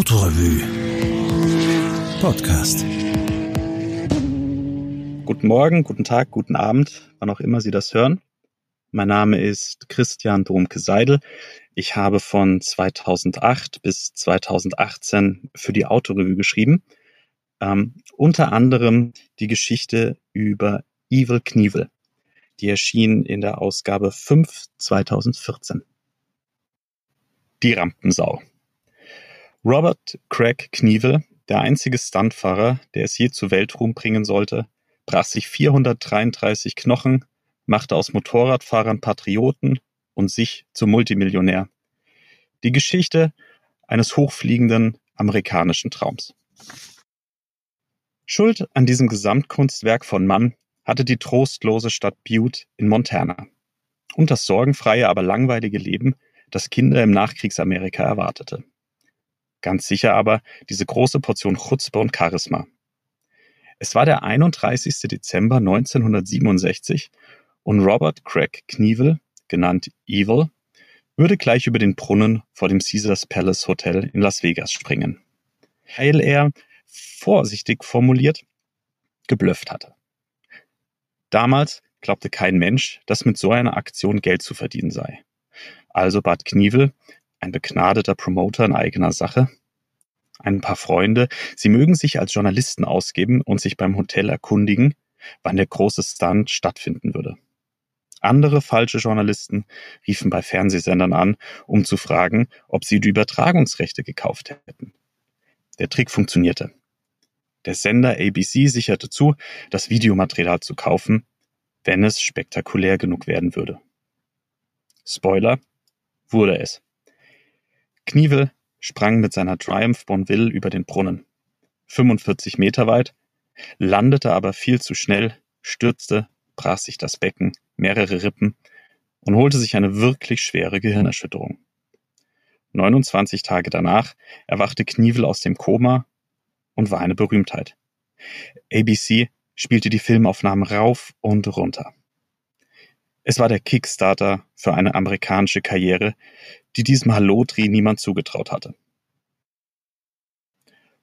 Autorevue Podcast. Guten Morgen, guten Tag, guten Abend, wann auch immer Sie das hören. Mein Name ist Christian Domke-Seidel. Ich habe von 2008 bis 2018 für die Autorevue geschrieben. Ähm, unter anderem die Geschichte über Evil Knievel. Die erschien in der Ausgabe 5 2014. Die Rampensau. Robert Craig Knievel, der einzige Stuntfahrer, der es je zu Weltruhm bringen sollte, brach sich 433 Knochen, machte aus Motorradfahrern Patrioten und sich zum Multimillionär. Die Geschichte eines hochfliegenden amerikanischen Traums. Schuld an diesem Gesamtkunstwerk von Mann hatte die trostlose Stadt Butte in Montana und das sorgenfreie, aber langweilige Leben, das Kinder im Nachkriegsamerika erwartete. Ganz sicher aber diese große Portion Chutzpe und Charisma. Es war der 31. Dezember 1967 und Robert Craig Knievel, genannt Evil, würde gleich über den Brunnen vor dem Caesars Palace Hotel in Las Vegas springen. Weil er, vorsichtig formuliert, geblufft hatte. Damals glaubte kein Mensch, dass mit so einer Aktion Geld zu verdienen sei. Also bat Knievel, ein begnadeter Promoter in eigener Sache, ein paar Freunde, sie mögen sich als Journalisten ausgeben und sich beim Hotel erkundigen, wann der große Stunt stattfinden würde. Andere falsche Journalisten riefen bei Fernsehsendern an, um zu fragen, ob sie die Übertragungsrechte gekauft hätten. Der Trick funktionierte. Der Sender ABC sicherte zu, das Videomaterial zu kaufen, wenn es spektakulär genug werden würde. Spoiler, wurde es. Knievel sprang mit seiner Triumph Bonville über den Brunnen. 45 Meter weit, landete aber viel zu schnell, stürzte, brach sich das Becken, mehrere Rippen und holte sich eine wirklich schwere Gehirnerschütterung. 29 Tage danach erwachte Knievel aus dem Koma und war eine Berühmtheit. ABC spielte die Filmaufnahmen rauf und runter. Es war der Kickstarter für eine amerikanische Karriere, die diesem Hallotri niemand zugetraut hatte.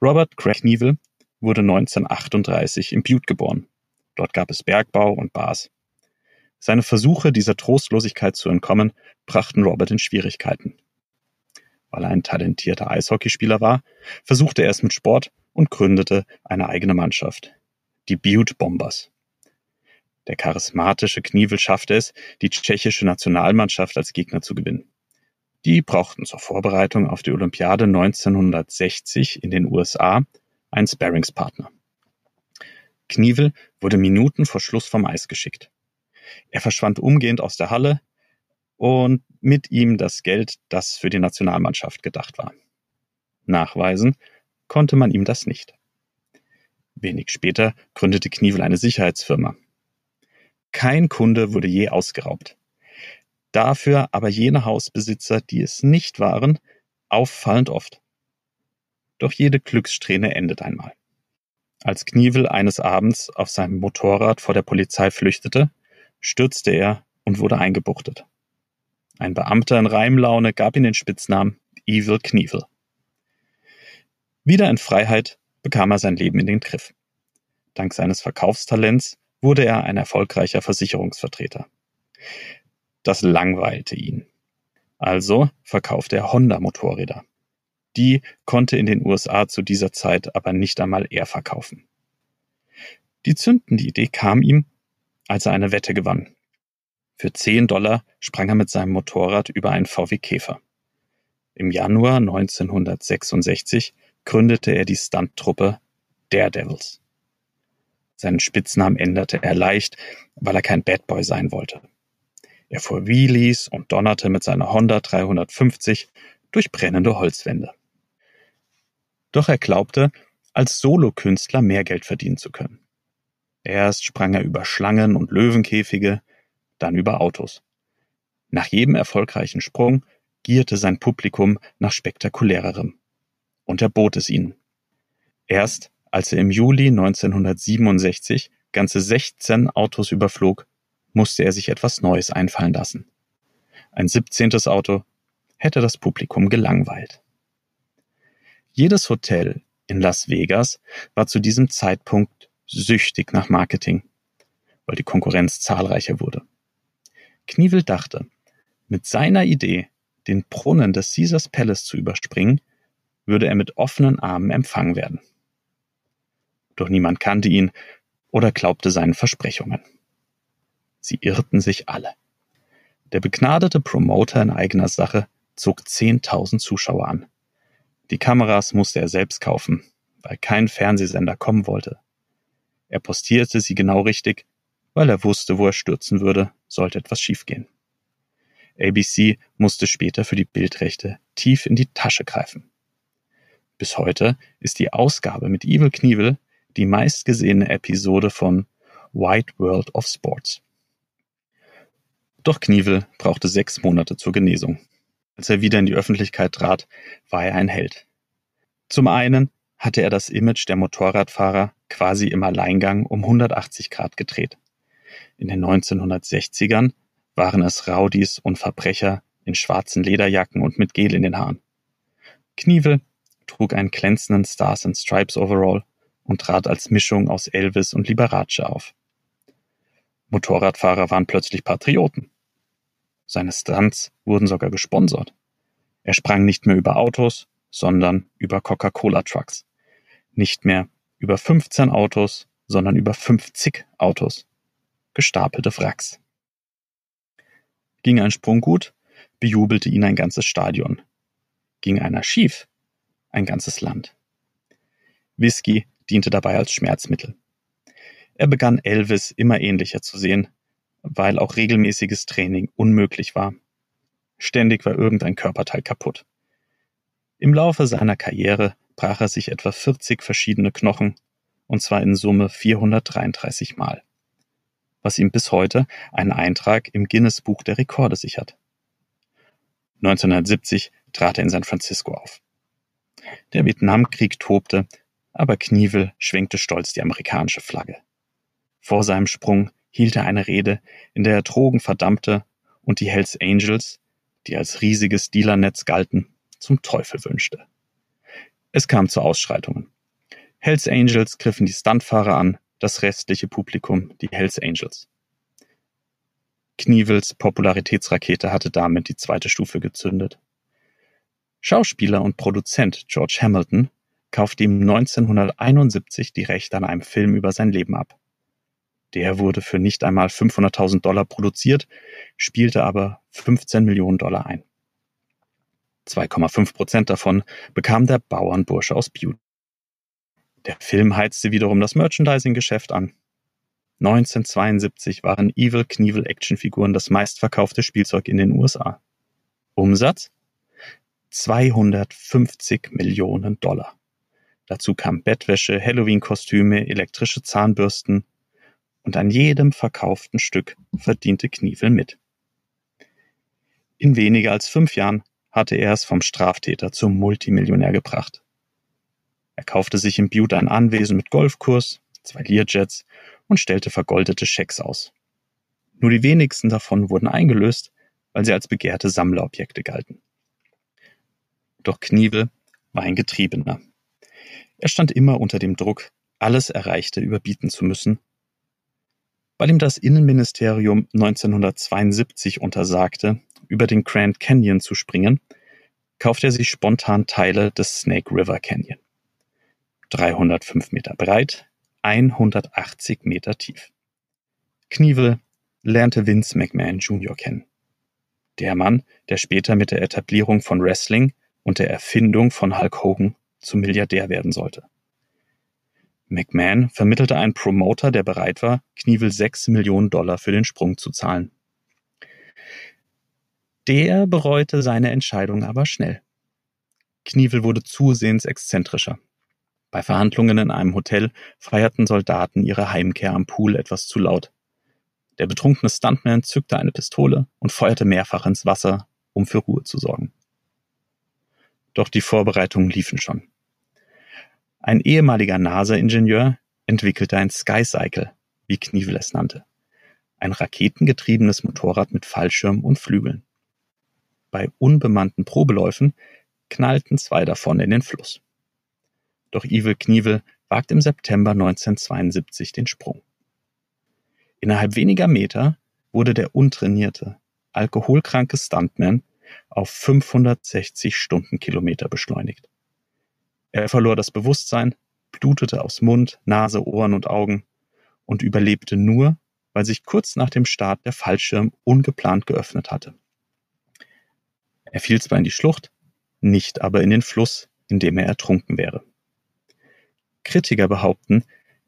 Robert Craig Knievel wurde 1938 in Butte geboren. Dort gab es Bergbau und Bars. Seine Versuche, dieser Trostlosigkeit zu entkommen, brachten Robert in Schwierigkeiten. Weil er ein talentierter Eishockeyspieler war, versuchte er es mit Sport und gründete eine eigene Mannschaft, die Butte Bombers. Der charismatische Knievel schaffte es, die tschechische Nationalmannschaft als Gegner zu gewinnen. Die brauchten zur Vorbereitung auf die Olympiade 1960 in den USA einen Sparringspartner. Knievel wurde Minuten vor Schluss vom Eis geschickt. Er verschwand umgehend aus der Halle und mit ihm das Geld, das für die Nationalmannschaft gedacht war. Nachweisen konnte man ihm das nicht. Wenig später gründete Knievel eine Sicherheitsfirma. Kein Kunde wurde je ausgeraubt. Dafür aber jene Hausbesitzer, die es nicht waren, auffallend oft. Doch jede Glückssträhne endet einmal. Als Knievel eines Abends auf seinem Motorrad vor der Polizei flüchtete, stürzte er und wurde eingebuchtet. Ein Beamter in Reimlaune gab ihm den Spitznamen Evil Knievel. Wieder in Freiheit bekam er sein Leben in den Griff. Dank seines Verkaufstalents wurde er ein erfolgreicher Versicherungsvertreter. Das langweilte ihn. Also verkaufte er Honda-Motorräder. Die konnte in den USA zu dieser Zeit aber nicht einmal er verkaufen. Die zündende Idee kam ihm, als er eine Wette gewann. Für 10 Dollar sprang er mit seinem Motorrad über einen VW Käfer. Im Januar 1966 gründete er die Stunttruppe Daredevils. Seinen Spitznamen änderte er leicht, weil er kein Bad Boy sein wollte. Er fuhr Wheelies und donnerte mit seiner Honda 350 durch brennende Holzwände. Doch er glaubte, als Solokünstler mehr Geld verdienen zu können. Erst sprang er über Schlangen und Löwenkäfige, dann über Autos. Nach jedem erfolgreichen Sprung gierte sein Publikum nach spektakulärerem. Und er bot es ihnen. Erst als er im Juli 1967 ganze 16 Autos überflog, musste er sich etwas Neues einfallen lassen. Ein 17. Auto hätte das Publikum gelangweilt. Jedes Hotel in Las Vegas war zu diesem Zeitpunkt süchtig nach Marketing, weil die Konkurrenz zahlreicher wurde. Knievel dachte, mit seiner Idee, den Brunnen des Caesars Palace zu überspringen, würde er mit offenen Armen empfangen werden. Doch niemand kannte ihn oder glaubte seinen Versprechungen. Sie irrten sich alle. Der begnadete Promoter in eigener Sache zog 10.000 Zuschauer an. Die Kameras musste er selbst kaufen, weil kein Fernsehsender kommen wollte. Er postierte sie genau richtig, weil er wusste, wo er stürzen würde, sollte etwas schiefgehen. ABC musste später für die Bildrechte tief in die Tasche greifen. Bis heute ist die Ausgabe mit Evil Knievel die meistgesehene Episode von White World of Sports. Doch Knievel brauchte sechs Monate zur Genesung. Als er wieder in die Öffentlichkeit trat, war er ein Held. Zum einen hatte er das Image der Motorradfahrer quasi im Alleingang um 180 Grad gedreht. In den 1960ern waren es Rowdies und Verbrecher in schwarzen Lederjacken und mit Gel in den Haaren. Knievel trug einen glänzenden Stars and Stripes Overall und trat als Mischung aus Elvis und Liberace auf. Motorradfahrer waren plötzlich Patrioten. Seine Stunts wurden sogar gesponsert. Er sprang nicht mehr über Autos, sondern über Coca-Cola-Trucks. Nicht mehr über 15 Autos, sondern über 50 Autos. Gestapelte Wracks. Ging ein Sprung gut, bejubelte ihn ein ganzes Stadion. Ging einer schief, ein ganzes Land. Whisky diente dabei als Schmerzmittel. Er begann Elvis immer ähnlicher zu sehen, weil auch regelmäßiges Training unmöglich war. Ständig war irgendein Körperteil kaputt. Im Laufe seiner Karriere brach er sich etwa 40 verschiedene Knochen, und zwar in Summe 433 Mal was ihm bis heute einen Eintrag im Guinness Buch der Rekorde sichert. 1970 trat er in San Francisco auf. Der Vietnamkrieg tobte, aber Knievel schwenkte stolz die amerikanische Flagge. Vor seinem Sprung hielt er eine Rede, in der er Drogen verdammte und die Hells Angels, die als riesiges Dealernetz galten, zum Teufel wünschte. Es kam zu Ausschreitungen. Hells Angels griffen die Stuntfahrer an, das restliche Publikum die Hells Angels. Knievels Popularitätsrakete hatte damit die zweite Stufe gezündet. Schauspieler und Produzent George Hamilton kaufte ihm 1971 die Rechte an einem Film über sein Leben ab. Der wurde für nicht einmal 500.000 Dollar produziert, spielte aber 15 Millionen Dollar ein. 2,5 Prozent davon bekam der Bauernbursche aus Butte. Der Film heizte wiederum das Merchandising-Geschäft an. 1972 waren Evil Knievel Actionfiguren das meistverkaufte Spielzeug in den USA. Umsatz? 250 Millionen Dollar. Dazu kam Bettwäsche, Halloween-Kostüme, elektrische Zahnbürsten und an jedem verkauften Stück verdiente Knievel mit. In weniger als fünf Jahren hatte er es vom Straftäter zum Multimillionär gebracht. Er kaufte sich im Butte ein Anwesen mit Golfkurs, zwei Learjets und stellte vergoldete Schecks aus. Nur die wenigsten davon wurden eingelöst, weil sie als begehrte Sammlerobjekte galten. Doch Knievel war ein Getriebener. Er stand immer unter dem Druck, alles Erreichte überbieten zu müssen. Weil ihm das Innenministerium 1972 untersagte, über den Grand Canyon zu springen, kaufte er sich spontan Teile des Snake River Canyon. 305 Meter breit, 180 Meter tief. Knievel lernte Vince McMahon Jr. kennen. Der Mann, der später mit der Etablierung von Wrestling und der Erfindung von Hulk Hogan zum Milliardär werden sollte. McMahon vermittelte einen Promoter, der bereit war, Knievel 6 Millionen Dollar für den Sprung zu zahlen. Der bereute seine Entscheidung aber schnell. Knievel wurde zusehends exzentrischer. Bei Verhandlungen in einem Hotel feierten Soldaten ihre Heimkehr am Pool etwas zu laut. Der betrunkene Stuntman zückte eine Pistole und feuerte mehrfach ins Wasser, um für Ruhe zu sorgen. Doch die Vorbereitungen liefen schon. Ein ehemaliger NASA-Ingenieur entwickelte ein Skycycle, wie Knievel es nannte. Ein raketengetriebenes Motorrad mit Fallschirm und Flügeln. Bei unbemannten Probeläufen knallten zwei davon in den Fluss. Doch Evil Knievel wagt im September 1972 den Sprung. Innerhalb weniger Meter wurde der untrainierte, alkoholkranke Stuntman auf 560 Stundenkilometer beschleunigt. Er verlor das Bewusstsein, blutete aus Mund, Nase, Ohren und Augen und überlebte nur, weil sich kurz nach dem Start der Fallschirm ungeplant geöffnet hatte. Er fiel zwar in die Schlucht, nicht aber in den Fluss, in dem er ertrunken wäre. Kritiker behaupten,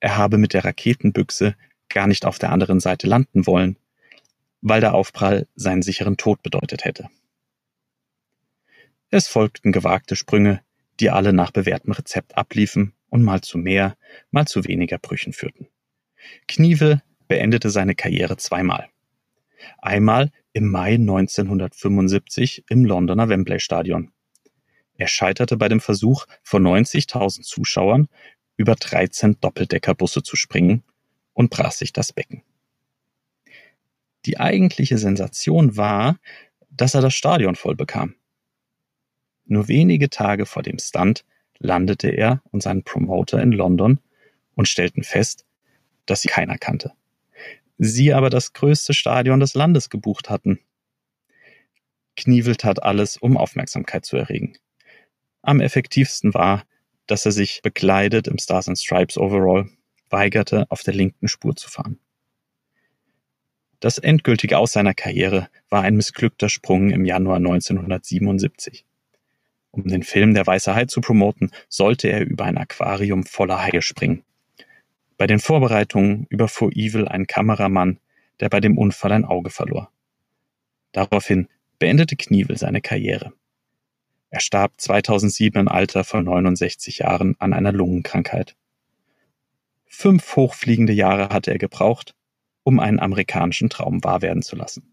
er habe mit der Raketenbüchse gar nicht auf der anderen Seite landen wollen, weil der Aufprall seinen sicheren Tod bedeutet hätte. Es folgten gewagte Sprünge, die alle nach bewährtem Rezept abliefen und mal zu mehr, mal zu weniger Brüchen führten. Knievel beendete seine Karriere zweimal. Einmal im Mai 1975 im Londoner Wembley Stadion. Er scheiterte bei dem Versuch, vor 90.000 Zuschauern über 13 Doppeldeckerbusse zu springen und brach sich das Becken. Die eigentliche Sensation war, dass er das Stadion voll bekam. Nur wenige Tage vor dem Stunt landete er und sein Promoter in London und stellten fest, dass sie keiner kannte. Sie aber das größte Stadion des Landes gebucht hatten. Knievel tat alles, um Aufmerksamkeit zu erregen. Am effektivsten war, dass er sich bekleidet im Stars and Stripes Overall weigerte, auf der linken Spur zu fahren. Das endgültige Aus seiner Karriere war ein missglückter Sprung im Januar 1977. Um den Film Der Weiße Hai zu promoten, sollte er über ein Aquarium voller Haie springen. Bei den Vorbereitungen überfuhr Evil einen Kameramann, der bei dem Unfall ein Auge verlor. Daraufhin beendete Knievel seine Karriere. Er starb 2007 im Alter von 69 Jahren an einer Lungenkrankheit. Fünf hochfliegende Jahre hatte er gebraucht, um einen amerikanischen Traum wahr werden zu lassen.